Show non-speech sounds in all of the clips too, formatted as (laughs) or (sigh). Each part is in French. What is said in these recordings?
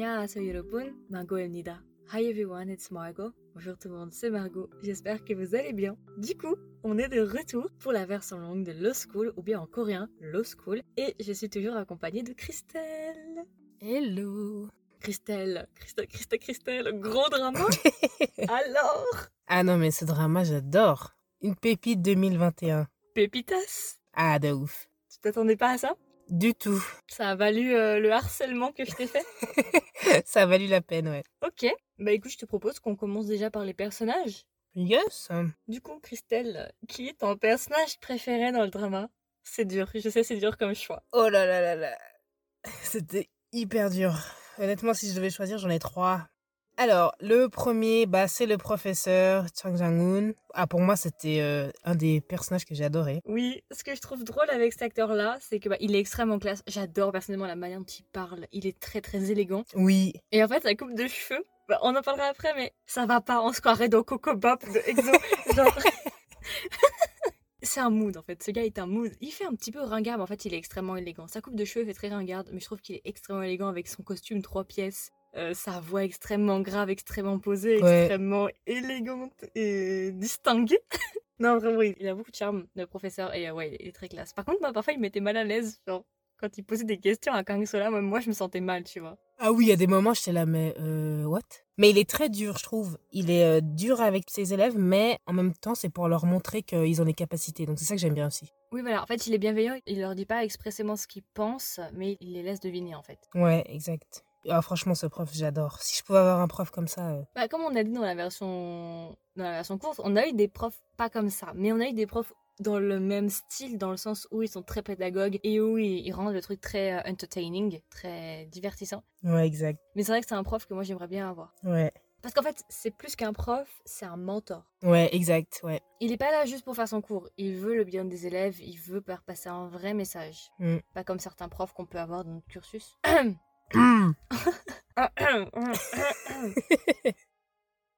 안녕하세요 여러분, Margot입니다. Hi everyone, it's Margot. Bonjour tout le monde, c'est Margot. J'espère que vous allez bien. Du coup, on est de retour pour la version longue de Low School, ou bien en coréen, Low School. Et je suis toujours accompagnée de Christelle. Hello Christelle, Christelle, Christelle, Christelle, gros drama (laughs) Alors Ah non, mais ce drama, j'adore. Une pépite 2021. Pépitas Ah, de ouf. Tu t'attendais pas à ça Du tout. Ça a valu euh, le harcèlement que je t'ai fait? (laughs) Ça a valu la peine, ouais. Ok. Bah écoute, je te propose qu'on commence déjà par les personnages. Yes Du coup, Christelle, qui est ton personnage préféré dans le drama? C'est dur, je sais, c'est dur comme choix. Oh là là là là. (laughs) C'était hyper dur. Honnêtement, si je devais choisir, j'en ai trois. Alors, le premier, bah, c'est le professeur Chang Jang-un. Ah, pour moi, c'était euh, un des personnages que j'ai adoré. Oui, ce que je trouve drôle avec cet acteur-là, c'est que bah, il est extrêmement classe. J'adore personnellement la manière dont il parle. Il est très très élégant. Oui. Et en fait, sa coupe de cheveux, bah, on en parlera après, mais ça va pas. On se croirait dans Coco Bop de EXO. (laughs) Genre... (laughs) C'est un mood en fait, ce gars est un mood. Il fait un petit peu ringard, mais en fait il est extrêmement élégant. Sa coupe de cheveux fait très ringarde, mais je trouve qu'il est extrêmement élégant avec son costume trois pièces, euh, sa voix extrêmement grave, extrêmement posée, Ouais. extrêmement élégante et distinguée. (laughs) non, vraiment, il a beaucoup de charme, le professeur, et euh, ouais, il est très classe. Par contre, moi, parfois, il me mettait mal à l'aise, genre, quand il posait des questions à Kang Sola, moi, je me sentais mal, tu vois. Ah oui, il y a des moments, j'étais là, mais euh, what? Mais il est très dur, je trouve. Il est euh, dur avec ses élèves, mais en même temps, c'est pour leur montrer qu'ils ont des capacités. Donc c'est ça que j'aime bien aussi. Oui, voilà, en fait, il est bienveillant, il leur dit pas expressément ce qu'il pense, mais il les laisse deviner, en fait. Ouais, exact. Ah, franchement, ce prof, j'adore. Si je pouvais avoir un prof comme ça. euh, Bah, comme on a dit dans la version dans la version courte, on a eu des profs pas comme ça, mais on a eu des profs dans le même style, dans le sens où ils sont très pédagogues et où ils, ils rendent le truc très euh, entertaining, très divertissant. Ouais, exact. Mais c'est vrai que c'est un prof que moi j'aimerais bien avoir. Ouais. Parce qu'en fait, c'est plus qu'un prof, c'est un mentor. Ouais, exact, ouais. Il est pas là juste pour faire son cours, il veut le bien des élèves, il veut faire passer un vrai message. Mm. Pas comme certains profs qu'on peut avoir dans notre cursus. (clears throat) (coughs)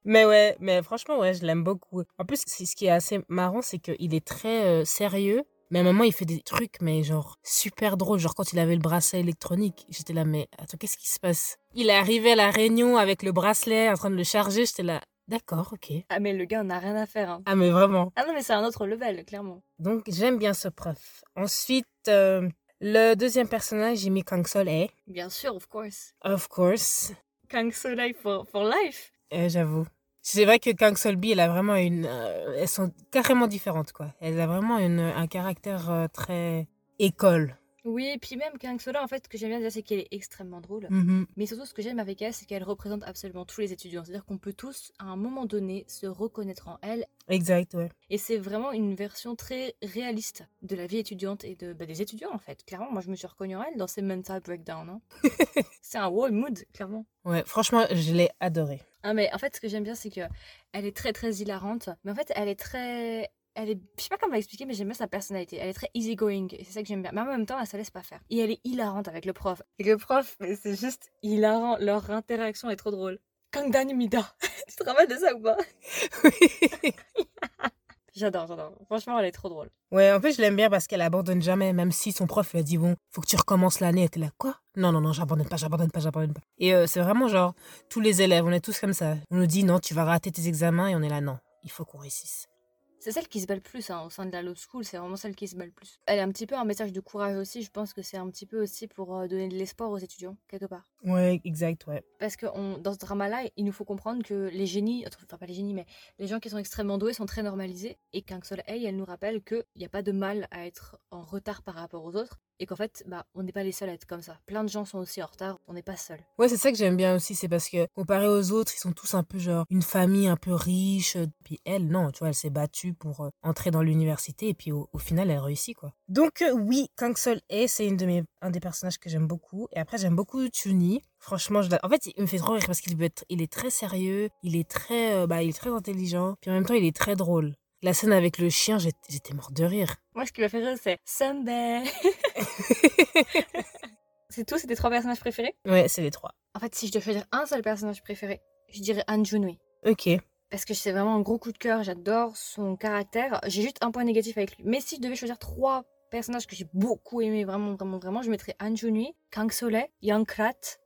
mais ouais, mais franchement, ouais, je l'aime beaucoup. En plus, ce qui est assez marrant, c'est qu'il est très euh, sérieux, mais à un moment, il fait des trucs, mais genre super drôles. Genre quand il avait le bracelet électronique, j'étais là, mais attends, qu'est-ce qui se passe? Il est arrivé à la réunion avec le bracelet en train de le charger, j'étais là, d'accord, ok. ah mais le gars n'a rien à faire. Hein. Ah, mais vraiment. Ah non mais c'est un autre level, clairement. Donc, j'aime bien ce prof. Ensuite, euh, le deuxième personnage, j'ai mis Kang Sol Hye, Bien sûr, of course. of course. Kang Soleil for, for life. Euh, J'avoue. C'est vrai que Kang Solbi, elle a vraiment une. euh, elles sont carrément différentes, quoi. Elle a vraiment une, un caractère euh, très école. Oui, et puis même Kang Soleil, en fait, ce que j'aime bien déjà, c'est qu'elle est extrêmement drôle. Mhm. Mais surtout, ce que j'aime avec elle, c'est qu'elle représente absolument tous les étudiants. C'est-à-dire qu'on peut tous, à un moment donné, se reconnaître en elle. Exact, ouais. Et c'est vraiment une version très réaliste de la vie étudiante et de, bah, des étudiants, en fait. Clairement, moi, je me suis reconnue en elle dans ses mental breakdowns. hein. (laughs) c'est un wow mood, clairement. Ouais, franchement, je l'ai adorée. Ah, mais en fait, ce que j'aime bien, c'est que elle est très, très hilarante. Mais en fait, elle est très. Elle est. Je sais pas comment l'expliquer, mais j'aime bien sa personnalité. Elle est très easygoing. Et c'est ça que j'aime bien. Mais en même temps, elle se laisse pas faire. Et elle est hilarante avec le prof. Et le prof, mais c'est juste hilarant. Leur interaction est trop drôle. Kangdan Mida. (laughs) tu te rappelles de ça ou pas? (laughs) J'adore, j'adore. Franchement, elle est trop drôle. ouais, en plus, je l'aime bien parce qu'elle abandonne jamais, même si son prof lui a dit Bon, faut que tu recommences l'année. Elle était là, quoi? Non, non, non, j'abandonne pas, j'abandonne pas, j'abandonne pas. Et euh, c'est vraiment genre, tous les élèves, on est tous comme ça. On nous dit Non, tu vas rater tes examens, et on est là, non, il faut qu'on réussisse. C'est celle qui se bat le plus hein, au sein de la law school, c'est vraiment celle qui se bat le plus. Elle est un petit peu un message de courage aussi, je pense que c'est un petit peu aussi pour euh, donner de l'espoir aux étudiants, quelque part. Ouais, exact, ouais. Parce que on- dans ce drama-là, il nous faut comprendre que les génies, enfin pas les génies, mais les gens qui sont extrêmement doués sont très normalisés. Et qu'un seul Hey, elle nous rappelle qu'il n'y a pas de mal à être en retard par rapport aux autres. Et qu'en fait, bah, on n'est pas les seuls à être comme ça. Plein de gens sont aussi en retard, on n'est pas seuls. Ouais, c'est ça que j'aime bien aussi, c'est parce que comparé aux autres, ils sont tous un peu genre une famille un peu riche. euh, Puis elle, non, tu vois, elle s'est battue pour euh, entrer dans l'université et puis au, au final, elle réussit quoi. Donc euh, oui, Kang Sol Hye, c'est une de mes un des personnages que j'aime beaucoup. Et après, j'aime beaucoup Chuni. Franchement, je en fait, il me fait trop rire parce qu'il est très sérieux, il est très, bah, il est très intelligent. Puis en même temps, il est très drôle. La scène avec le chien, j'étais mort de rire. Moi, ce qui m'a fait rire, c'est Sunday. (laughs) c'est tout, c'est tes trois personnages préférés? Ouais, c'est les trois. En fait, si je dois choisir un seul personnage préféré, je dirais Han. Ok. Parce que c'est vraiment un gros coup de cœur, j'adore son caractère. J'ai juste un point négatif avec lui. Mais si je devais choisir trois personnages que j'ai beaucoup aimé, vraiment, vraiment, vraiment, je mettrais Han Kang Soleil, Yang Krat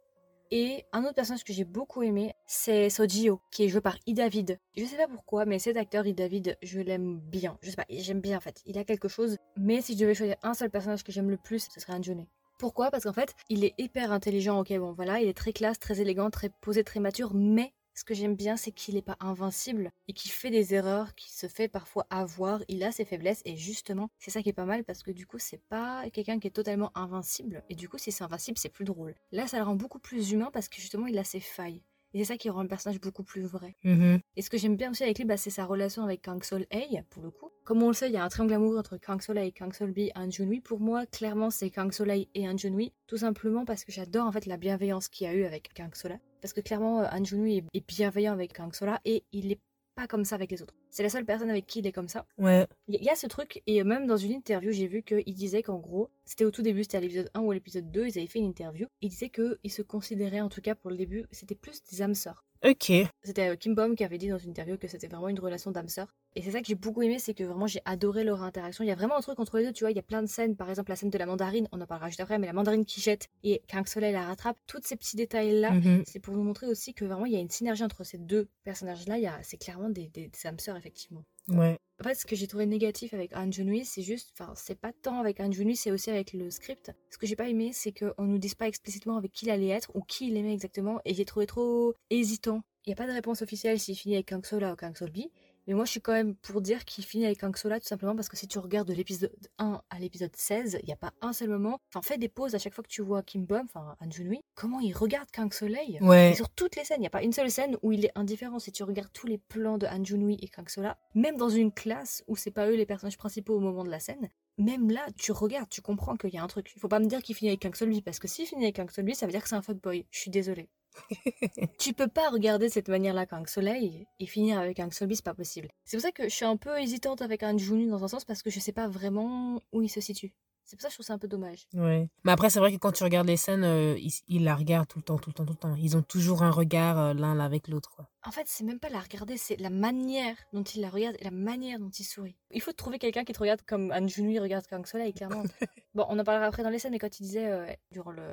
Et un autre personnage que j'ai beaucoup aimé, c'est Sojio, qui est joué par Ida David. Je sais pas pourquoi, mais cet acteur Ida David, je l'aime bien. Je sais pas, j'aime bien en fait. Il a quelque chose. Mais si je devais choisir un seul personnage que j'aime le plus, ce serait Anjune. Pourquoi? Parce qu'en fait, il est hyper intelligent, ok, bon voilà, il est très classe, très élégant, très posé, très mature, mais ce que j'aime bien, c'est qu'il n'est pas invincible et qu'il fait des erreurs, qu'il se fait parfois avoir. Il a ses faiblesses et justement, c'est ça qui est pas mal parce que du coup, c'est pas quelqu'un qui est totalement invincible. Et du coup, si c'est invincible, c'est plus drôle. Là, ça le rend beaucoup plus humain parce que justement, il a ses failles. Et c'est ça qui rend le personnage beaucoup plus vrai. Mhm. Et ce que j'aime bien aussi avec lui, bah, c'est sa relation avec Kang Sol A, pour le coup. Comme on le sait, il y a un triangle amoureux entre Kang Sol A et Kang Sol B et Han Junhui. Pour moi, clairement, c'est Kang Sol A et Han Junhui. Tout simplement parce que j'adore en fait la bienveillance qu'il y a eu avec Kang Sola. Parce que clairement, Han Junhui est bienveillant avec Kang Sola et il est pas comme ça avec les autres. C'est la seule personne avec qui il est comme ça. Ouais. Il y a ce truc, et même dans une interview, j'ai vu qu'il disait qu'en gros, c'était au tout début, c'était à l'épisode 1 ou à l'épisode 2, ils avaient fait une interview. Il disait qu'il se considérait, en tout cas pour le début, c'était plus des âmes sœurs. Ok. C'était euh, Kim Bom qui avait dit dans une interview que c'était vraiment une relation d'âme sœur. Et c'est ça que j'ai beaucoup aimé, c'est que vraiment j'ai adoré leur interaction. Il y a vraiment un truc entre les deux, tu vois, il y a plein de scènes, par exemple la scène de la mandarine, on en parlera juste après, mais la mandarine qui jette et Kang Soleil la rattrape, tous ces petits détails-là, Mhm. c'est pour nous montrer aussi que vraiment il y a une synergie entre ces deux personnages-là. Il y a- C'est clairement des, des, des âmes sœurs, effectivement. Ouais. En fait, ce que j'ai trouvé négatif avec Han Junhui, c'est juste, enfin, c'est pas tant avec Han Junhui, c'est aussi avec le script. Ce que j'ai pas aimé, c'est qu'on nous dise pas explicitement avec qui il allait être ou qui il aimait exactement, et j'ai trouvé trop hésitant. Il y a pas de réponse officielle s'il finit avec Kang Sola ou Kang Solbi, mais moi je suis quand même pour dire qu'il finit avec Kang Sola tout simplement parce que si tu regardes de l'épisode 1 à l'épisode 16, il n'y a pas un seul moment, enfin fais des pauses à chaque fois que tu vois Kim Bum, enfin Han Junhui, comment il regarde Kang Soleil Ouais. et sur toutes les scènes, il n'y a pas une seule scène où il est indifférent. Si tu regardes tous les plans de Han Junhui et Kang Sola, même dans une classe où c'est pas eux les personnages principaux au moment de la scène, même là, tu regardes, tu comprends qu'il y a un truc. Il faut pas me dire qu'il finit avec Kang Solby, parce que s'il finit avec Kang Solby, ça veut dire que c'est un fuckboy. Je suis désolée. (laughs) tu peux pas regarder de cette manière-là Kang Soleil et finir avec Kang Solby, c'est pas possible. C'est pour ça que je suis un peu hésitante avec Han Junhui dans un sens, parce que je sais pas vraiment où il se situe. C'est pour ça que je trouve ça un peu dommage. Ouais. Mais après, c'est vrai que quand tu regardes les scènes, euh, ils, ils la regardent tout le temps, tout le temps, tout le temps. Ils ont toujours un regard euh, l'un avec l'autre. En fait, c'est même pas la regarder, c'est la manière dont il la regarde et la manière dont il sourit. Il faut trouver quelqu'un qui te regarde comme Han Junhui regarde Kang Soleil, clairement. (laughs) bon, on en parlera après dans les scènes, mais quand il disait, euh, durant le,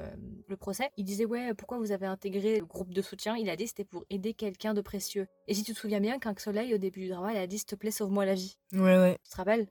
le procès, il disait Ouais, pourquoi vous avez intégré le groupe de soutien? Il a dit c'était pour aider quelqu'un de précieux. Et si tu te souviens bien, Kang Soleil, au début du drama, il a dit S'il te plaît, sauve-moi la vie. Ouais, ouais. Tu te rappelles?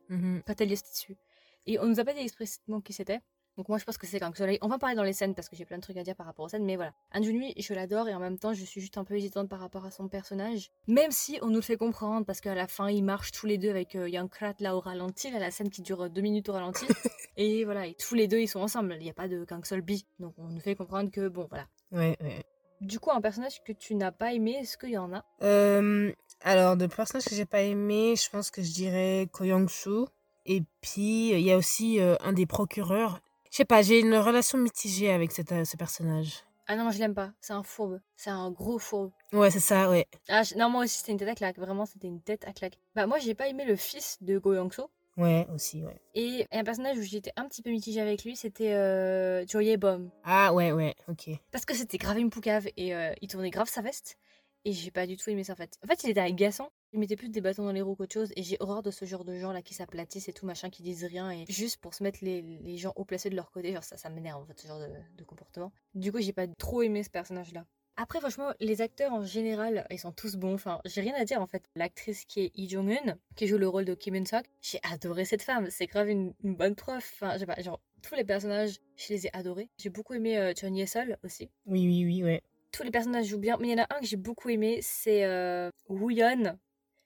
Quand elle y était dessus. Et on nous a pas dit explicitement qui c'était. Donc moi je pense que c'est Kang Soleil. On va parler dans les scènes parce que j'ai plein de trucs à dire par rapport aux scènes, mais voilà. Han Junhui, je l'adore et en même temps je suis juste un peu hésitante par rapport à son personnage. Même si on nous le fait comprendre parce qu'à la fin ils marchent tous les deux avec euh, Young Krat là au ralenti, là, la scène qui dure euh, deux minutes au ralenti. (laughs) et voilà, et tous les deux ils sont ensemble. Il n'y a pas de Kang Solby. Donc on nous fait comprendre que bon voilà. Ouais, ouais. Du coup un personnage que tu n'as pas aimé, est-ce qu'il y en a? Euh, alors, de personnages que j'ai pas aimé, je pense que je dirais Ko Young-soo. Et puis, il y a aussi euh, un des procureurs. Je sais pas, j'ai une relation mitigée avec cet, euh, ce personnage. Ah non, moi je l'aime pas. C'est un fourbe. C'est un gros fourbe. Ouais, c'est ça, ouais. Ah, je- non, moi aussi, c'était une tête à claque. Vraiment, c'était une tête à claque. Bah, moi, j'ai pas aimé le fils de Go Young-so. Ouais, aussi, ouais. Et un personnage où j'étais un petit peu mitigée avec lui, c'était euh, Joye Bom. Ah, ouais, ouais, ok. Parce que c'était grave une poucave et euh, il tournait grave sa veste. Et j'ai pas du tout aimé ça en fait. En fait, il était agaçant. Il mettait plus des bâtons dans les roues qu'autre chose. Et j'ai horreur de ce genre de gens là qui s'aplatissent et tout machin, qui disent rien. Et juste pour se mettre les, les gens haut placés de leur côté. Genre ça, ça m'énerve en fait, ce genre de, de comportement. Du coup, j'ai pas trop aimé ce personnage là. Après, franchement, les acteurs en général, ils sont tous bons. Enfin, j'ai rien à dire en fait. L'actrice qui est Lee Jong-un, qui joue le rôle de Kim Eun-sok, j'ai adoré cette femme. C'est grave une, une bonne prof. Enfin, je sais pas, genre, tous les personnages, je les ai adorés. J'ai beaucoup aimé euh, Chun Ye-sol aussi. Oui, oui, oui, ouais. Tous les personnages jouent bien, mais il y en a un que j'ai beaucoup aimé, c'est euh, Woo Yeon,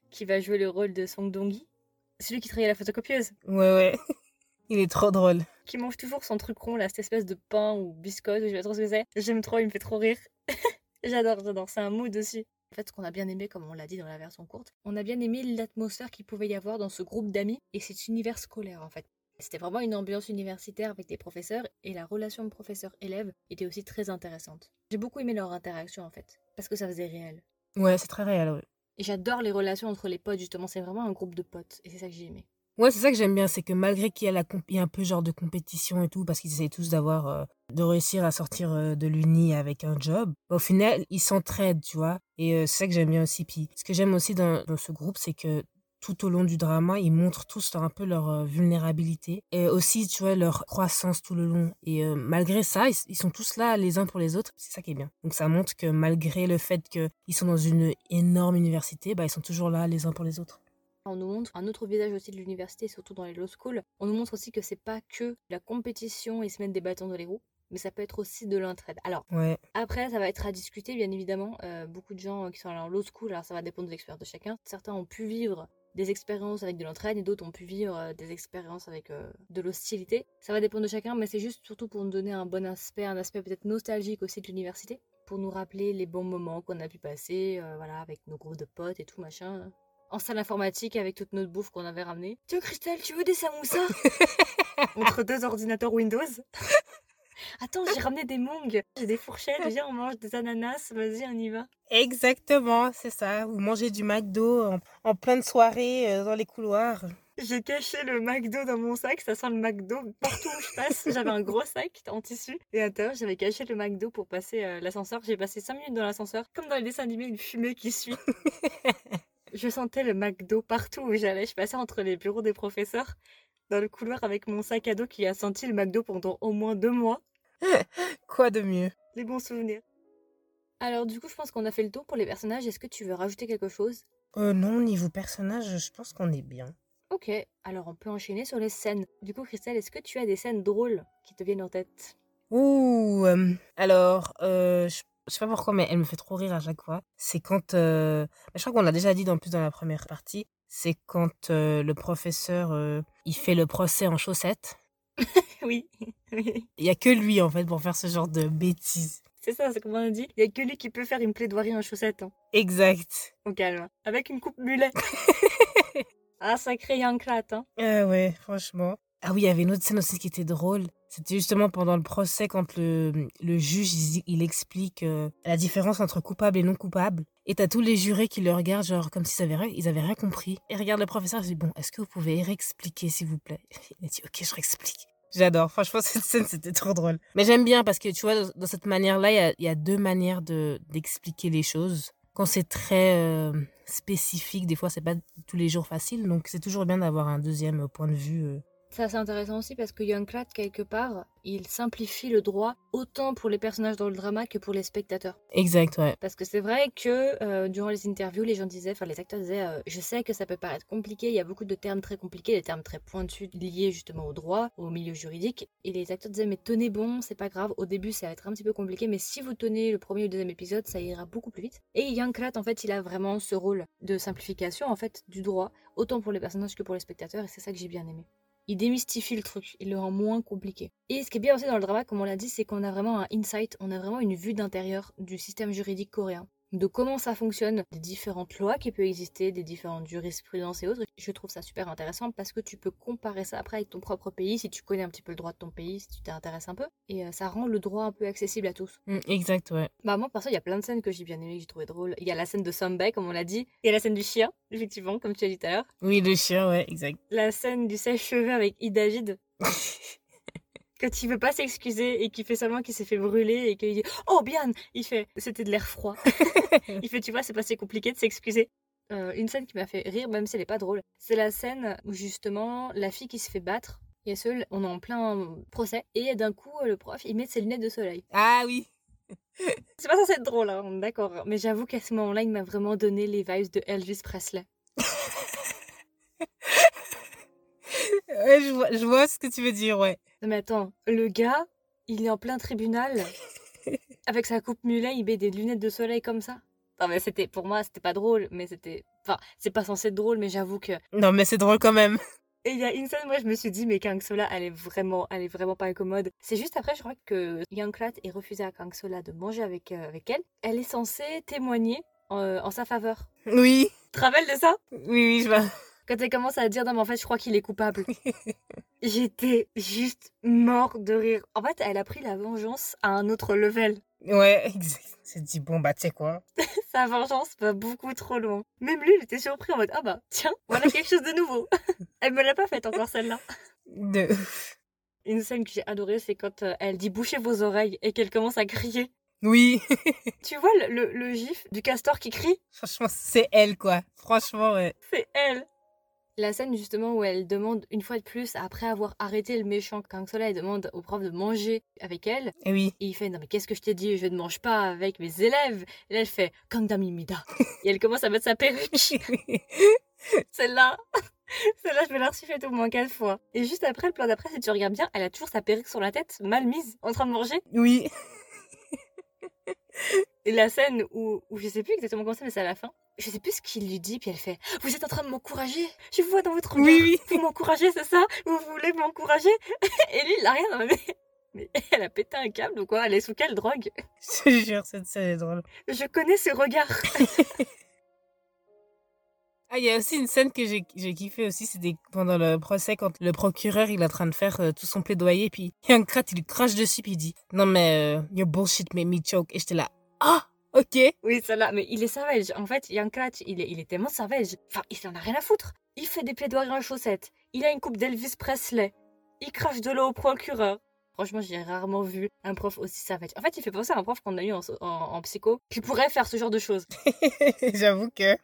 qui va jouer le rôle de Song Dong-gi. Celui qui travaille à la photocopieuse, Ouais, ouais. (laughs) Il est trop drôle. qui mange toujours son truc rond, là, cette espèce de pain ou biscotte, ou je sais pas trop ce que c'est. J'aime trop, il me fait trop rire. (laughs) j'adore, j'adore, c'est un mood aussi. En fait, ce qu'on a bien aimé, comme on l'a dit dans la version courte, on a bien aimé l'atmosphère qu'il pouvait y avoir dans ce groupe d'amis et cet univers scolaire, en fait. C'était vraiment une ambiance universitaire avec des professeurs et la relation professeur-élève était aussi très intéressante. J'ai beaucoup aimé leur interaction, en fait, parce que ça faisait réel. Ouais, c'est très réel, ouais. Et j'adore les relations entre les potes, justement. C'est vraiment un groupe de potes. Et c'est ça que j'ai aimé. Ouais, c'est ça que j'aime bien, c'est que malgré qu'il y a, un peu genre de compétition et tout, parce qu'ils essayent tous d'avoir, euh, de réussir à sortir euh, de l'uni avec un job, au final, ils s'entraident, tu vois. Et euh, c'est ça que j'aime bien aussi. Puis ce que j'aime aussi dans ce groupe, c'est que tout au long du drama, ils montrent tous un peu leur euh, vulnérabilité et aussi, tu vois, leur croissance tout le long. Et euh, malgré ça, ils, sont tous là les uns pour les autres. C'est ça qui est bien. Donc ça montre que malgré le fait qu'ils sont dans une énorme université, bah, ils sont toujours là les uns pour les autres. On nous montre un autre visage aussi de l'université, surtout dans les law schools. On nous montre aussi que c'est pas que la compétition et se mettre des bâtons dans les roues, mais ça peut être aussi de l'entraide. Alors, ouais. après, ça va être à discuter, bien évidemment. Euh, beaucoup de gens qui sont en law school, alors ça va dépendre de l'expérience de chacun. Certains ont pu vivre des expériences avec de l'entraide et d'autres ont pu vivre euh, des expériences avec euh, de l'hostilité. Ça va dépendre de chacun, mais c'est juste surtout pour nous donner un bon aspect, un aspect peut-être nostalgique aussi de l'université, pour nous rappeler les bons moments qu'on a pu passer, voilà, avec nos groupes de potes et tout machin en salle informatique avec toute notre bouffe qu'on avait ramenée. Tiens, Christelle, tu veux des samoussas? (laughs) Entre deux ordinateurs Windows? Attends, j'ai ramené des mongs, j'ai des fourchettes, viens, on mange des ananas, vas-y, on y va. Exactement, c'est ça. Vous mangez du McDo en, en pleine soirée euh, dans les couloirs. J'ai caché le McDo dans mon sac, ça sent le McDo partout où je passe. J'avais un gros sac en tissu et à l'intérieur j'avais caché le McDo pour passer euh, l'ascenseur. J'ai passé 5 minutes dans l'ascenseur, comme dans les dessins animés, une fumée qui suit. (laughs) Je sentais le McDo partout où j'allais. Je passais entre les bureaux des professeurs, dans le couloir avec mon sac à dos qui a senti le McDo pendant au moins deux mois. (laughs) Quoi de mieux? Les bons souvenirs. Alors du coup, je pense qu'on a fait le tour pour les personnages. Est-ce que tu veux rajouter quelque chose? Euh, Non, niveau personnage, je pense qu'on est bien. Ok, alors on peut enchaîner sur les scènes. Du coup, Christelle, est-ce que tu as des scènes drôles qui te viennent en tête? Ouh, euh, alors, euh, je je sais pas pourquoi, mais elle me fait trop rire à chaque fois. C'est quand, euh, je crois qu'on l'a déjà dit en plus dans la première partie, c'est quand euh, le professeur, euh, il fait le procès en chaussettes. (laughs) oui. Il y a que lui en fait pour faire ce genre de bêtises. C'est ça, c'est comme on dit? Il y a que lui qui peut faire une plaidoirie en chaussettes. Hein. Exact. Au calme. Avec une coupe mulet. (laughs) ah, sacré Yankrat, hein. Ah ouais, franchement. Ah oui, il y avait une autre scène aussi qui était drôle. C'était justement pendant le procès quand le, le juge il, explique euh, la différence entre coupable et non coupable. Et t'as tous les jurés qui le regardent genre comme s'ils avaient, ils avaient rien compris. Et regarde le professeur, il dit bon, est-ce que vous pouvez réexpliquer s'il vous plaît? (laughs) Il a dit ok, je réexplique. J'adore. Franchement, (laughs) cette scène, c'était trop drôle. Mais j'aime bien parce que tu vois, dans, cette manière-là, il y a, deux manières de d'expliquer les choses. Quand c'est très euh, spécifique, des fois, c'est pas tous les jours facile. Donc, c'est toujours bien d'avoir un deuxième point de vue euh, c'est assez intéressant aussi parce que Youngblood, quelque part, il simplifie le droit autant pour les personnages dans le drama que pour les spectateurs. Exact, ouais. Parce que c'est vrai que euh, durant les interviews, les gens disaient, enfin les acteurs disaient, euh, je sais que ça peut paraître compliqué, il y a beaucoup de termes très compliqués, des termes très pointus liés justement au droit, au milieu juridique. Et les acteurs disaient, mais tenez bon, c'est pas grave, au début ça va être un petit peu compliqué, mais si vous tenez le premier ou le deuxième épisode, ça ira beaucoup plus vite. Et Youngblood, en fait, il a vraiment ce rôle de simplification en fait du droit, autant pour les personnages que pour les spectateurs, et c'est ça que j'ai bien aimé il démystifie le truc, il le rend moins compliqué. Et ce qui est bien aussi dans le drama, comme on l'a dit, c'est qu'on a vraiment un insight, on a vraiment une vue d'intérieur du système juridique coréen de comment ça fonctionne, des différentes lois qui peuvent exister, des différentes jurisprudences et autres. Je trouve ça super intéressant parce que tu peux comparer ça après avec ton propre pays, si tu connais un petit peu le droit de ton pays, si tu t'intéresses un peu. Et euh, ça rend le droit un peu accessible à tous. Mm, exact, ouais. Bah moi, perso, il y a plein de scènes que j'ai bien aimées, que j'ai trouvé drôles. Il y a la scène de Sombay, comme on l'a dit. Il y a la scène du chien, effectivement, comme tu as dit tout à l'heure. Oui, le chien, ouais, exact. La scène du sèche-cheveux avec Idagid. (laughs) quand il veut pas s'excuser et qu'il fait seulement qu'il s'est fait brûler et qu'il dit oh bien il fait c'était de l'air froid. (laughs) Il fait tu vois c'est pas si compliqué de s'excuser. Euh, une scène qui m'a fait rire même si elle est pas drôle c'est la scène où justement la fille qui se fait battre et seul on est en plein procès et d'un coup le prof il met ses lunettes de soleil. Ah oui. (laughs) C'est pas censé être drôle hein, d'accord mais j'avoue qu'à ce moment-là il m'a vraiment donné les vibes de Elvis Presley ouais, je vois, je vois ce que tu veux dire, ouais. Non mais attends, le gars, il est en plein tribunal. (laughs) avec sa coupe mulet, il met des lunettes de soleil comme ça. Non mais c'était, pour moi, c'était pas drôle, mais c'était... Enfin, c'est pas censé être drôle, mais j'avoue que... Non mais c'est drôle quand même. (laughs) Et il y a une scène, moi je me suis dit, mais Kang Sola, elle est vraiment, elle est vraiment pas incommode. C'est juste après, je crois que Young Klat est refusé à Kang Sola de manger avec, euh, avec elle. Elle est censée témoigner en, en sa faveur. Oui. Tu te rappelles de ça? Oui, oui, je vois. Quand elle commence à dire non mais en fait je crois qu'il est coupable. (laughs) J'étais juste mort de rire. En fait elle a pris la vengeance à un autre level. Ouais, exact. C'est dit bon bah tu sais quoi? (laughs) Sa vengeance va beaucoup trop loin. Même lui il était surpris en mode ah bah tiens voilà quelque chose de nouveau. (laughs) elle me l'a pas faite encore celle-là. De Une scène que j'ai adorée c'est quand euh, elle dit bouchez vos oreilles et qu'elle commence à crier. Oui. tu vois le, le, le, gif du castor qui crie? Franchement, c'est elle, quoi. Franchement, ouais. C'est elle. La scène justement où elle demande une fois de plus, après avoir arrêté le méchant Kang Soleil, elle demande au prof de manger avec elle. Et oui. Et il fait non mais qu'est-ce que je t'ai dit, je ne mange pas avec mes élèves. Et là elle fait Kangdami Mida. (laughs) Et elle commence à mettre sa perruque. (laughs) Celle-là. (laughs) Celle-là, je me la refait au moins quatre fois. Et juste après, le plan d'après, si tu regardes bien, elle a toujours sa perruque sur la tête, mal mise, en train de manger. Oui. Et la scène où, où je sais plus exactement comment c'est, mais c'est à la fin. Je sais plus ce qu'il lui dit, puis elle fait Vous êtes en train de m'encourager Je vous vois dans votre regard. Oui, oui. Vous m'encouragez, c'est ça? Vous voulez m'encourager (laughs) Et lui, il a rien mais... mais elle a pété un câble ou quoi? Elle est sous quelle drogue? (laughs) Je jure, cette scène est drôle. Je connais ce regard. (laughs) Ah, il y a aussi une scène que j'ai kiffé aussi, c'était pendant le procès quand le procureur il est en train de faire euh, tout son plaidoyer, puis il y a un crate, il crache dessus, puis il dit non mais euh, your bullshit made me choke, et j'étais là ah ok. Oui, celle-là, mais il est savage. En fait, Yankat, il est, il est tellement savage. Enfin, il en a rien à foutre. Il fait des plaidoiries en chaussettes. Il a une coupe d'Elvis Presley. Il crache de l'eau au procureur. Franchement, j'ai rarement vu un prof aussi savage. En fait, il fait penser à un prof qu'on a eu en, en, en psycho qui pourrait faire ce genre de choses. (laughs) J'avoue que.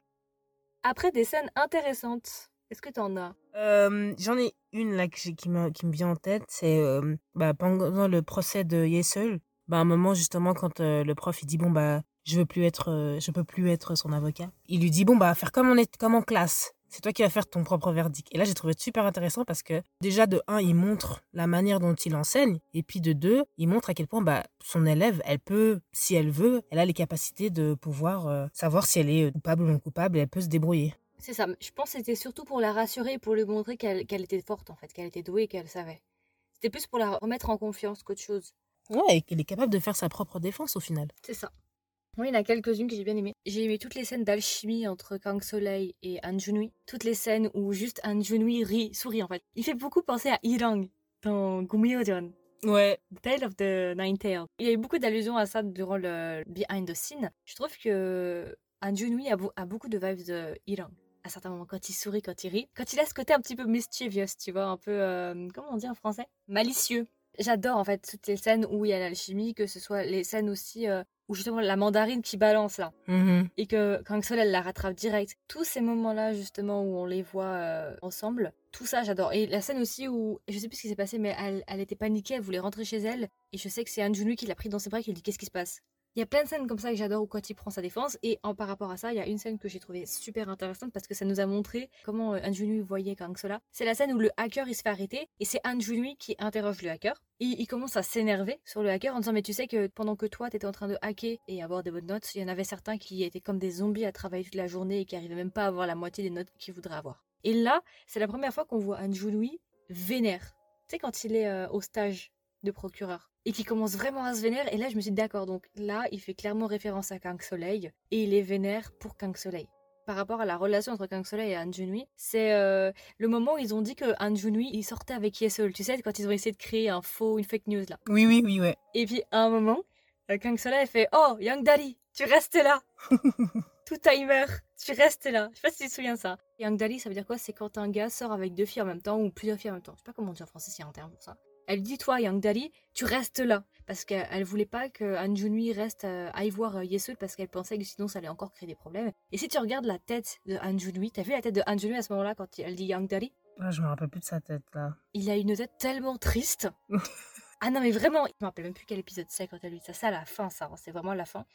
Après des scènes intéressantes, est-ce que t'en as? Euh, J'en ai une là que qui me, qui me vient en tête, c'est euh, bah, pendant le procès de Yesel, bah, un moment justement quand euh, le prof il dit bon bah je veux plus être, euh, je peux plus être son avocat, il lui dit bon bah faire comme on est, comme en classe, c'est toi qui vas faire ton propre verdict. Et là j'ai trouvé super intéressant parce que déjà de un il montre la manière dont il enseigne et puis de deux il montre à quel point bah son élève elle peut si elle veut, elle a les capacités de pouvoir euh, savoir si elle est coupable ou non coupable et elle peut se débrouiller. C'est ça. Je pense que c'était surtout pour la rassurer pour lui montrer qu'elle était forte, en fait, qu'elle était douée qu'elle savait. C'était plus pour la remettre en confiance qu'autre chose. Ouais, et qu'elle est capable de faire sa propre défense au final. C'est ça. Oui, il y en a quelques-unes que j'ai bien aimées. J'ai aimé toutes les scènes d'alchimie entre Kang Soleil et Han Junhui. Toutes les scènes où juste Han Junhui rit, sourit en fait. Il fait beaucoup penser à Irang dans Gumyojeon, Ouais. The Tale of the Nine Tails. Il y a eu beaucoup d'allusions à ça durant le behind the scene. Je trouve que Han Junhui a beaucoup de vibes de Irang. À certains moments, quand il sourit, quand il rit, quand il a ce côté un petit peu mischievous, tu vois, un peu, euh, comment on dit en français? Malicieux. J'adore en fait toutes les scènes où il y a l'alchimie, que ce soit les scènes aussi euh, où justement la mandarine qui balance là Mhm. et que Kang Sol elle la rattrape direct. Tous ces moments-là justement où on les voit euh, ensemble, tout ça j'adore. Et la scène aussi où je sais plus ce qui s'est passé, mais elle, elle était paniquée, elle voulait rentrer chez elle et je sais que c'est Han Junhui qui l'a pris dans ses bras et qui lui dit qu'est-ce qui se passe? Il y a plein de scènes comme ça que j'adore où quand il prend sa défense et en par rapport à ça, il y a une scène que j'ai trouvée super intéressante parce que ça nous a montré comment euh, Han Junhui voyait Kang Sola. C'est la scène où le hacker il se fait arrêter et c'est Han Junhui qui interroge le hacker. Et il commence à s'énerver sur le hacker en disant mais tu sais que pendant que toi t'étais en train de hacker et avoir des bonnes notes, il y en avait certains qui étaient comme des zombies à travailler toute la journée et qui arrivaient même pas à avoir la moitié des notes qu'ils voudraient avoir. Et là, c'est la première fois qu'on voit Han Junhui vénère. Tu sais quand il est euh, au stage de procureur et qui commence vraiment à se vénère et là je me suis dit d'accord donc là il fait clairement référence à Kang Soleil et il est vénère pour Kang Soleil par rapport à la relation entre Kang Soleil et Han Junhui, c'est euh, le moment où ils ont dit que Han Junhui il sortait avec Yesol, tu sais quand ils ont essayé de créer un faux une fake news là. Oui, oui, oui, ouais. Et puis à un moment, euh, Kang Soleil fait "Oh, Young Daddy, tu restes là." (laughs) Tout timer, tu restes là. Je sais pas si tu te souviens de ça. Young Daddy, ça veut dire quoi? C'est quand un gars sort avec deux filles en même temps ou plusieurs filles en même temps. Je sais pas comment on dit en français s'il y a un terme pour ça. Elle dit toi, Young Daddy, tu restes là. Parce qu'elle elle voulait pas que Han Junhui reste euh, aille voir euh, Yesul parce qu'elle pensait que sinon ça allait encore créer des problèmes. Et si tu regardes la tête de Han Junhui, t'as vu la tête de Han Junhui à ce moment-là quand elle dit Young Daddy Ah, je me rappelle plus de sa tête là. Il a une tête tellement triste. (laughs) ah non mais vraiment, je me rappelle même plus quel épisode c'est quand elle lui dit ça. C'est à la fin ça, hein, c'est vraiment la fin.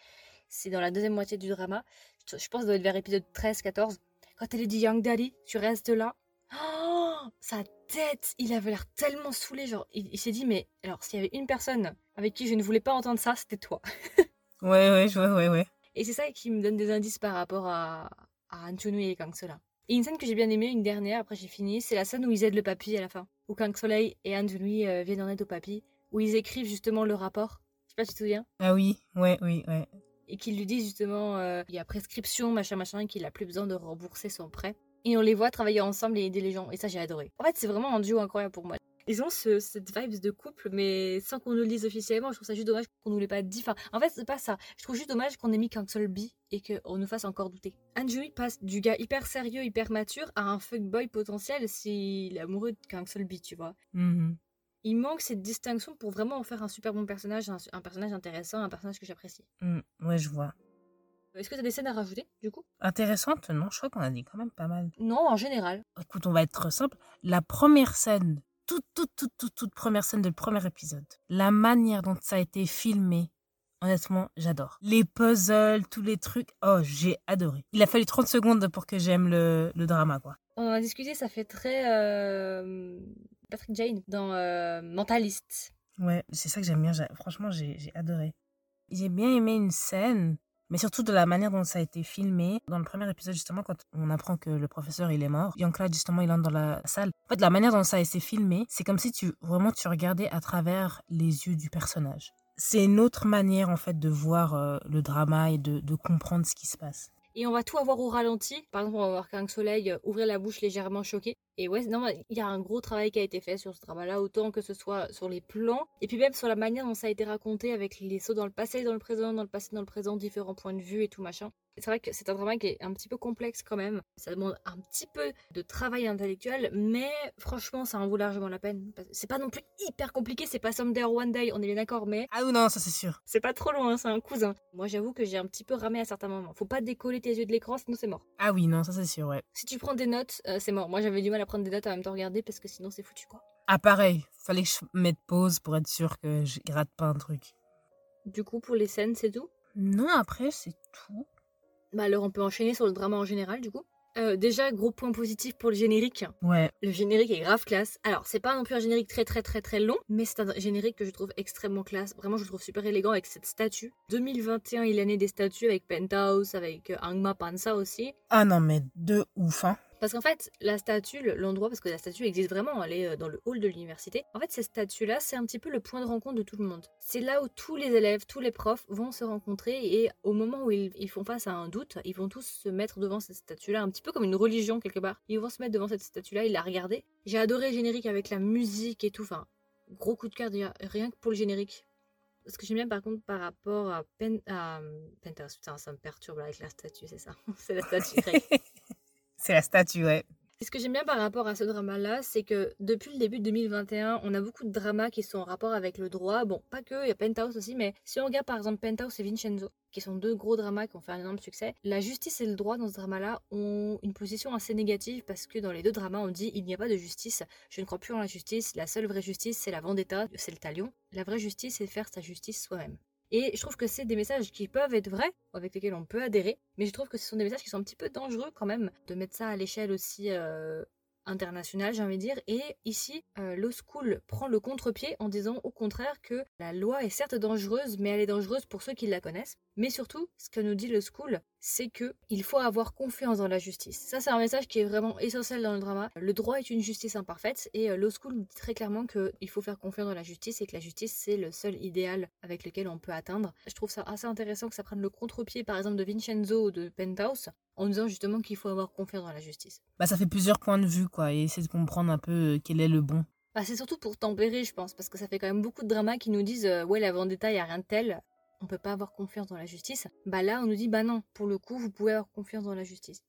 C'est dans la deuxième moitié du drama. Je pense que ça doit être vers épisode 13-14. Quand elle lui dit Young Daddy, tu restes là. Oh, sa tête, il avait l'air tellement saoulé. Genre, il, il s'est dit, mais alors, s'il y avait une personne avec qui je ne voulais pas entendre ça, c'était toi. (laughs) Ouais, ouais, je vois, ouais, ouais. Et c'est ça qui me donne des indices par rapport à, à et Kang Sola. Et une scène que j'ai bien aimée, une dernière, après j'ai fini, c'est la scène où ils aident le papy à la fin. Où Kang Soleil et Junhui euh, viennent en aide au papy. Où ils écrivent justement le rapport. Je sais pas si tu te souviens. Ah oui, ouais, oui, ouais. et qu'il lui dit justement euh, il y a prescription machin machin qu'il a plus besoin de rembourser son prêt et on les voit travailler ensemble et aider les gens. Et ça j'ai adoré. En fait c'est vraiment un duo incroyable pour moi. Ils ont ce, cette vibe de couple mais sans qu'on nous le dise officiellement je trouve ça juste dommage qu'on nous l'ait pas dit. Enfin en fait c'est pas ça. Je trouve juste dommage qu'on ait mis qu'un seul bi et qu'on nous fasse encore douter. Anjui passe du gars hyper sérieux hyper mature à un fuckboy potentiel s'il est amoureux qu'un seul bi tu vois. Mhm. il manque cette distinction pour vraiment en faire un super bon personnage un, un personnage intéressant un personnage que j'apprécie. Mm, ouais, je vois. Est-ce que tu as des scènes à rajouter, du coup? Intéressante Non, je crois qu'on a dit quand même pas mal. Non, en général. Écoute, on va être simple. La première scène, toute, toute, toute, toute, toute première scène de premier épisode, la manière dont ça a été filmé, honnêtement, j'adore. Les puzzles, tous les trucs, oh, j'ai adoré. Il a fallu 30 secondes pour que j'aime le, le drama, quoi. On en a discuté, ça fait très euh, Patrick Jane dans euh, Mentalist. Ouais, c'est ça que j'aime bien. Franchement, j'ai j'ai adoré. J'ai bien aimé une scène, mais surtout de la manière dont ça a été filmé. Dans le premier épisode, justement, quand on apprend que le professeur, il est mort, Young-Claude, justement, il entre dans la salle. En fait, la manière dont ça a été filmé, c'est comme si tu vraiment tu regardais à travers les yeux du personnage. C'est une autre manière, en fait, de voir euh, le drama et de, de comprendre ce qui se passe. Et on va tout avoir au ralenti. Par exemple, on va voir Kang Soleil euh, ouvrir la bouche légèrement choqué. Et ouais, non, il y a un gros travail qui a été fait sur ce drama-là, autant que ce soit sur les plans, et puis même sur la manière dont ça a été raconté avec les sauts dans le passé, dans le présent, dans le passé, dans le présent, différents points de vue et tout machin. C'est vrai que c'est un drama qui est un petit peu complexe quand même. Ça demande un petit peu de travail intellectuel, mais franchement, ça en vaut largement la peine. C'est pas non plus hyper compliqué, c'est pas Someday or One Day, on est bien d'accord, mais Ah ou non, ça c'est sûr. c'est pas trop loin, c'est un cousin. Moi, j'avoue que j'ai un petit peu ramé à certains moments. Faut pas décoller tes yeux de l'écran, sinon c'est mort. Ah oui, non, ça c'est sûr, ouais. Si tu prends des notes, euh, c'est mort. Moi, j'avais du mal à prendre des notes en même temps regarder parce que sinon, c'est foutu quoi. Ah pareil, fallait que je mette pause pour être sûr que je gratte pas un truc. Du coup, pour les scènes, c'est tout? Non, après, c'est tout. Bah alors, on peut enchaîner sur le drama en général, du coup. Euh, déjà, gros point positif pour le générique. Ouais. Le générique est grave classe. Alors, c'est pas non plus un générique très très très très long, mais c'est un générique que je trouve extrêmement classe. Vraiment, je le trouve super élégant avec cette statue. 2021 est l'année des statues avec Penthouse, avec euh, Angma Panza aussi. Ah non, mais de ouf, hein. Parce qu'en fait, la statue, le- l'endroit, parce que la statue existe vraiment, elle est euh, dans le hall de l'université. En fait, cette statue-là, c'est un petit peu le point de rencontre de tout le monde. C'est là où tous les élèves, tous les profs vont se rencontrer et au moment où ils, ils font face à un doute, ils vont tous se mettre devant cette statue-là, un petit peu comme une religion quelque part. Ils vont se mettre devant cette statue-là et la regarder. J'ai adoré le générique avec la musique et tout. Enfin, gros coup de cœur rien que pour le générique. Ce que j'aime bien par contre par rapport à, Pen Penthouse, putain, ça me perturbe avec la statue, c'est ça. (laughs) c'est la statue grecque. (laughs) C'est la statue, ouais. Ce que j'aime bien par rapport à ce drama-là, c'est que depuis le début de 2021, on a beaucoup de dramas qui sont en rapport avec le droit. Bon, pas que, il y a Penthouse aussi, mais si on regarde par exemple Penthouse et Vincenzo, qui sont deux gros dramas qui ont fait un énorme succès, la justice et le droit dans ce drama-là ont une position assez négative parce que dans les deux dramas, on dit il n'y a pas de justice, je ne crois plus en la justice, la seule vraie justice c'est la vendetta, c'est le talion. La vraie justice c'est faire sa justice soi-même. Et je trouve que c'est des messages qui peuvent être vrais, avec lesquels on peut adhérer, mais je trouve que ce sont des messages qui sont un petit peu dangereux quand même, de mettre ça à l'échelle aussi euh, internationale, j'ai envie de dire. Et ici, euh, Law School prend le contre-pied en disant au contraire que la loi est certes dangereuse, mais elle est dangereuse pour ceux qui la connaissent. Mais surtout, ce que nous dit le School, c'est que il faut avoir confiance dans la justice. Ça, c'est un message qui est vraiment essentiel dans le drama. Le droit est une justice imparfaite et euh, Law School nous dit très clairement qu'il faut faire confiance dans la justice et que la justice, c'est le seul idéal avec lequel on peut atteindre. Je trouve ça assez intéressant que ça prenne le contre-pied, par exemple, de Vincenzo ou de Penthouse, en disant justement qu'il faut avoir confiance dans la justice. Bah, ça fait plusieurs points de vue, quoi, et essayer de comprendre un peu euh, quel est le bon. Bah, c'est surtout pour tempérer, je pense, parce que ça fait quand même beaucoup de dramas qui nous disent euh, ouais, la vendetta, y a rien de tel, on peut pas avoir confiance dans la justice. Bah là, on nous dit bah non, pour le coup, vous pouvez avoir confiance dans la justice.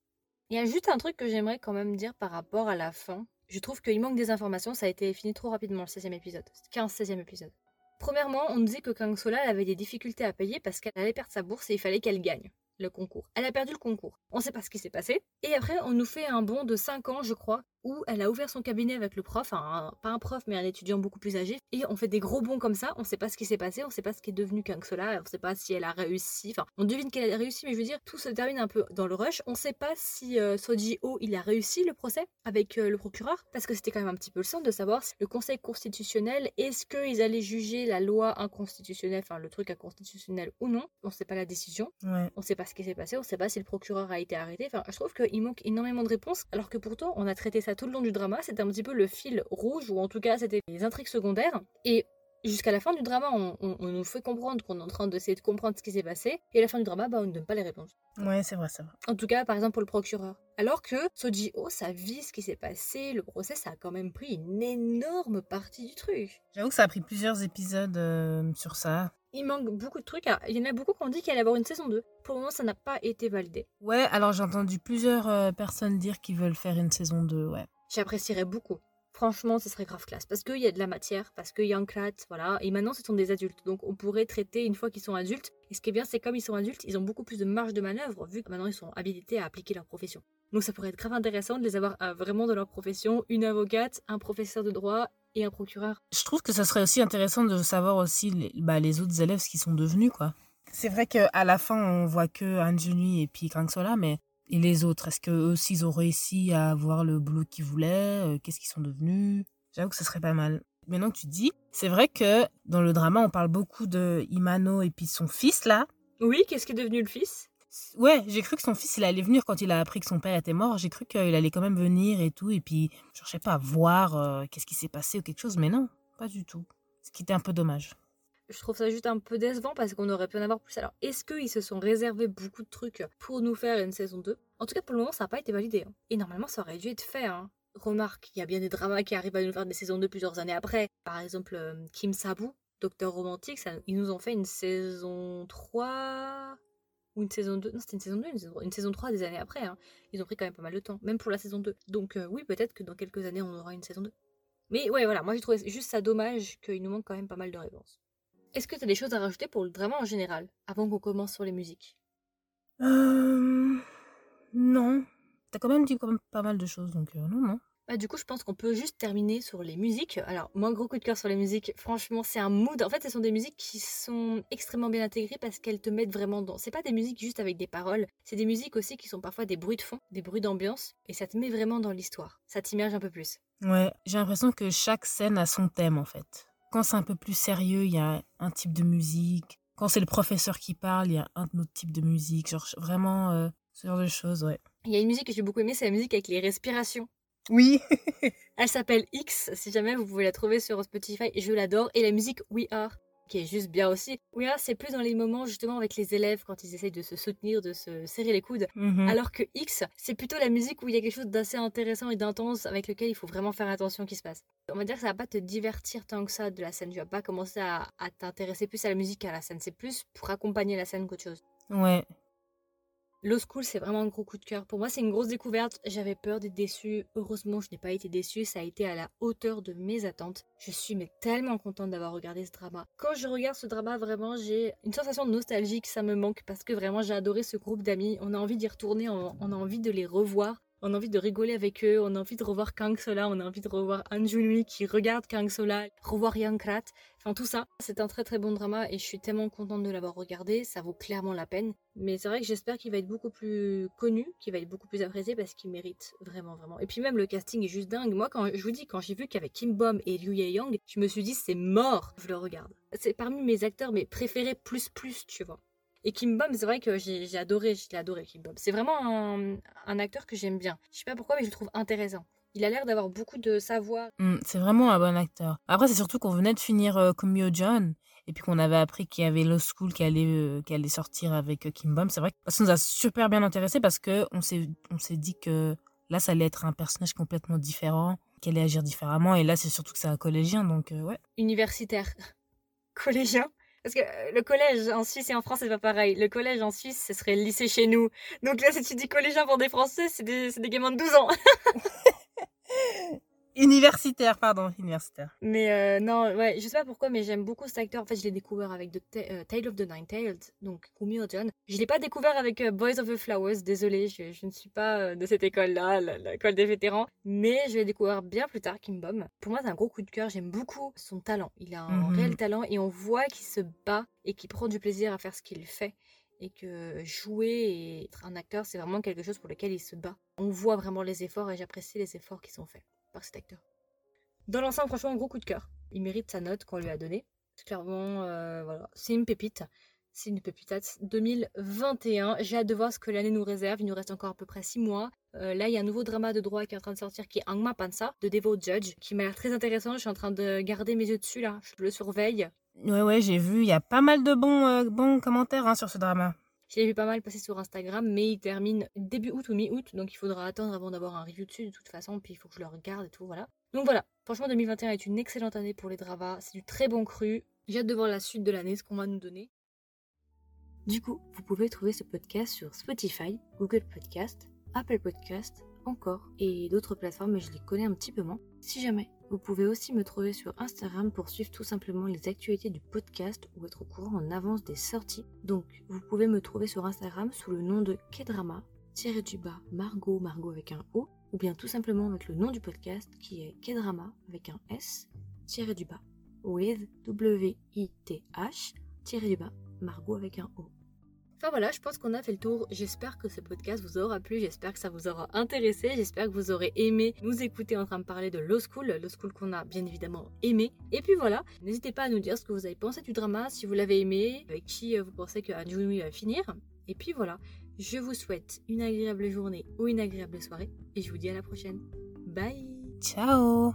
Il y a juste un truc que j'aimerais quand même dire par rapport à la fin. Je trouve qu'il manque des informations, ça a été fini trop rapidement le 16e épisode, 15-16e épisode. Premièrement, on nous dit que Kang Sola avait des difficultés à payer parce qu'elle allait perdre sa bourse et il fallait qu'elle gagne le concours. Elle a perdu le concours. On sait pas ce qui s'est passé. Et après, on nous fait un bond de 5 ans, je crois, où elle a ouvert son cabinet avec le prof, un- pas un prof, mais un étudiant beaucoup plus âgé. Et on fait des gros bonds comme ça. On sait pas ce qui s'est passé, on sait pas ce qui est devenu Kang Sola, on sait pas si elle a réussi. Enfin, on devine qu'elle a réussi, mais je veux dire, tout se termine un peu dans le rush. On sait pas si euh, Soji Ho, il a réussi le procès avec euh, le procureur, parce que c'était quand même un petit peu le sens de savoir si le Conseil constitutionnel, est-ce qu'ils allaient juger la loi inconstitutionnelle, enfin le truc inconstitutionnel ou non. On sait pas la décision. Ouais. On sait pas ce qui s'est passé, on sait pas si le procureur a été arrêté. Enfin, je trouve qu'il manque énormément de réponses, alors que pourtant, on a traité ça tout le long du drama. C'était un petit peu le fil rouge, ou en tout cas, c'était les intrigues secondaires. Et jusqu'à la fin du drama, on, on- on nous fait comprendre qu'on est en train d'essayer de comprendre ce qui s'est passé. Et à la fin du drama, bah, on ne donne pas les réponses. Ouais, c'est vrai, c'est vrai. En tout cas, par exemple, pour le procureur. Alors que Soji Ho, sa vie, ce qui s'est passé, le procès, ça a quand même pris une énorme partie du truc. J'avoue que ça a pris plusieurs épisodes euh, sur ça. Il manque beaucoup de trucs. Il y en a beaucoup qui ont dit qu'il allait avoir une saison 2. Pour le moment, ça n'a pas été validé. Ouais, alors j'ai entendu plusieurs euh, personnes dire qu'ils veulent faire une saison 2, ouais. J'apprécierais beaucoup. Franchement, ce serait grave classe. Parce qu'il y a de la matière, parce qu'il y a un clat, voilà. Et maintenant, ce sont des adultes. Donc, on pourrait traiter une fois qu'ils sont adultes. Et ce qui est bien, c'est comme ils sont adultes, ils ont beaucoup plus de marge de manœuvre, vu que maintenant, ils sont habilités à appliquer leur profession. Donc, ça pourrait être grave intéressant de les avoir euh, vraiment dans leur profession. Une avocate, un professeur de droit et un procureur. Je trouve que ça serait aussi intéressant de savoir aussi les, bah, les autres élèves ce qu'ils sont devenus, quoi. C'est vrai qu'à la fin, on voit que Anjuni et puis Kangsola, mais et les autres Est-ce qu'eux aussi, ils ont réussi à avoir le boulot qu'ils voulaient euh, Qu'est-ce qu'ils sont devenus? J'avoue que ce serait pas mal. Maintenant que tu dis, c'est vrai que dans le drama, on parle beaucoup de Imano et puis son fils, là. Oui, qu'est-ce qui est devenu le fils? Ouais, j'ai cru que son fils, il allait venir quand il a appris que son père était mort. J'ai cru qu'il allait quand même venir et tout. Et puis, je cherchais pas à voir euh, qu'est-ce qui s'est passé ou quelque chose. Mais non, pas du tout. Ce qui était un peu dommage je trouve ça juste un peu décevant parce qu'on aurait pu en avoir plus. Alors, est-ce qu'ils se sont réservés beaucoup de trucs pour nous faire une saison 2 En tout cas, pour le moment, ça n'a pas été validé. Hein. Et normalement, ça aurait dû être fait. Hein. Remarque, il y a bien des dramas qui arrivent à nous faire des saisons 2 plusieurs années après. Par exemple, euh, Kim Sabu, Docteur Romantique, ils nous ont fait une saison 3 ou une saison 2. Non, c'était une saison 2, une saison, 3 des années après. Hein. Ils ont pris quand même pas mal de temps, même pour la saison 2. Donc, euh, oui, peut-être que dans quelques années, on aura une saison 2. Mais ouais, voilà, moi j'ai trouvé juste ça dommage qu'il nous manque quand même pas mal de réponses. Est-ce que tu as des choses à rajouter pour le drama en général, avant qu'on commence sur les musiques? Euh. Non. T'as quand même dit quand même pas mal de choses, donc euh, non, non. Bah, du coup, je pense qu'on peut juste terminer sur les musiques. Alors, moi, gros coup de cœur sur les musiques. Franchement, c'est un mood. En fait, ce sont des musiques qui sont extrêmement bien intégrées parce qu'elles te mettent vraiment dans. C'est pas des musiques juste avec des paroles. C'est des musiques aussi qui sont parfois des bruits de fond, des bruits d'ambiance. Et ça te met vraiment dans l'histoire. Ça t'immerge un peu plus. Ouais, j'ai l'impression que chaque scène a son thème, en fait. Quand c'est un peu plus sérieux, il y a un type de musique. Quand c'est le professeur qui parle, il y a un autre type de musique. Genre vraiment euh, ce genre de choses, ouais. Il y a une musique que j'ai beaucoup aimée, c'est la musique avec les respirations. Oui. (laughs) Elle s'appelle X, si jamais vous pouvez la trouver sur Spotify, je l'adore. Et la musique We Are, qui est juste bien aussi. Oui, c'est plus dans les moments justement avec les élèves quand ils essayent de se soutenir, de se serrer les coudes. Mhm. Alors que X, c'est plutôt la musique où il y a quelque chose d'assez intéressant et d'intense avec lequel il faut vraiment faire attention qui se passe. On va dire que ça va pas te divertir tant que ça de la scène. Tu vas pas commencer à, à t'intéresser plus à la musique qu'à la scène. C'est plus pour accompagner la scène qu'autre chose. Ouais. Low School, c'est vraiment un gros coup de cœur. Pour moi, c'est une grosse découverte. J'avais peur d'être déçue. Heureusement, je n'ai pas été déçue. Ça a été à la hauteur de mes attentes. Je suis mais tellement contente d'avoir regardé ce drama. Quand je regarde ce drama, vraiment, j'ai une sensation nostalgique. Ça me manque parce que vraiment, j'ai adoré ce groupe d'amis. On a envie d'y retourner. On a envie de les revoir. On a envie de rigoler avec eux, on a envie de revoir Kang Sola, on a envie de revoir Anjunui qui regarde Kang Sola, revoir Krat. Enfin tout ça, c'est un très très bon drama et je suis tellement contente de l'avoir regardé, ça vaut clairement la peine. Mais c'est vrai que j'espère qu'il va être beaucoup plus connu, qu'il va être beaucoup plus apprécié parce qu'il mérite vraiment vraiment. Et puis même le casting est juste dingue. Moi quand je vous dis quand j'ai vu avait Kim Bom et Liu Ye-young, je me suis dit c'est mort, je le regarde. C'est parmi mes acteurs mes préférés plus plus, tu vois. Et Kim Bom, c'est vrai que j'ai adoré, j'ai adoré Kim Bom. C'est vraiment un, acteur que j'aime bien. Je sais pas pourquoi, mais je le trouve intéressant. Il a l'air d'avoir beaucoup de savoir. Mm, c'est vraiment un bon acteur. Après, c'est surtout qu'on venait de finir euh, Kumio John et puis qu'on avait appris qu'il y avait Low School qui allait, euh, qui allait sortir avec euh, Kim Bom. C'est vrai que ça nous a super bien intéressé parce que on s'est dit que là, ça allait être un personnage complètement différent, qu'elle allait agir différemment. Et là, c'est surtout que c'est un collégien, donc ouais. Universitaire. (laughs) collégien parce que euh, le collège en Suisse et en France, c'est pas pareil. Le collège en Suisse, ce serait le lycée chez nous. Donc là, si tu dis collégien pour des Français, c'est des, des gamins de 12 ans. (laughs) Universitaire, pardon, universitaire. Mais euh, non, ouais, je sais pas pourquoi, mais j'aime beaucoup cet acteur. En fait, je l'ai découvert avec The euh, Tale of the Nine Tailed, donc Kumi John. Je l'ai pas découvert avec euh, Boys of the Flowers, désolé, je, je, ne suis pas de cette école-là, l'école des vétérans. Mais je l'ai découvert bien plus tard, Kim Bom. Pour moi, c'est un gros coup de cœur. J'aime beaucoup son talent. Il a un mhm. réel talent et on voit qu'il se bat et qu'il prend du plaisir à faire ce qu'il fait et que jouer et être un acteur, c'est vraiment quelque chose pour lequel il se bat. On voit vraiment les efforts et j'apprécie les efforts qui sont faits par cet acteur. Dans l'ensemble, franchement, un gros coup de cœur. Il mérite sa note qu'on lui a donnée. Clairement, euh, voilà, c'est une pépite. C'est une pépite. 2021. J'ai hâte de voir ce que l'année nous réserve. Il nous reste encore à peu près 6 mois. Euh, là, il y a un nouveau drama de droit qui est en train de sortir qui est Angma Pansa de Devo Judge, qui m'a l'air très intéressant. Je suis en train de garder mes yeux dessus là. Je le surveille. Ouais, ouais, j'ai vu. Il y a pas mal de bons, euh, bons commentaires hein, sur ce drama. J'ai vu pas mal passer sur Instagram, mais il termine début août ou mi-août, donc il faudra attendre avant d'avoir un review dessus de toute façon, puis il faut que je le regarde et tout, voilà. Donc voilà, franchement 2021 est une excellente année pour les Dravas, c'est du très bon cru. J'ai hâte de voir la suite de l'année, ce qu'on va nous donner. Du coup, vous pouvez trouver ce podcast sur Spotify, Google Podcast, Apple Podcast, encore et d'autres plateformes, mais je les connais un petit peu moins. Si jamais, vous pouvez aussi me trouver sur Instagram pour suivre tout simplement les actualités du podcast ou être au courant en avance des sorties. Donc, vous pouvez me trouver sur Instagram sous le nom de Kedrama, tiré du bas Margot, Margot avec un O, ou bien tout simplement avec le nom du podcast qui est Kedrama avec un S, tiré du bas, with W-I-T-H, tiré du bas, Margot avec un O. Enfin voilà, je pense qu'on a fait le tour. J'espère que ce podcast vous aura plu, j'espère que ça vous aura intéressé, j'espère que vous aurez aimé nous écouter en train de parler de Low School, Low School qu'on a bien évidemment aimé. Et puis voilà, n'hésitez pas à nous dire ce que vous avez pensé du drama, si vous l'avez aimé, avec qui euh, vous pensez que Junui va finir. Et puis voilà, je vous souhaite une agréable journée ou une agréable soirée et je vous dis à la prochaine. Bye Ciao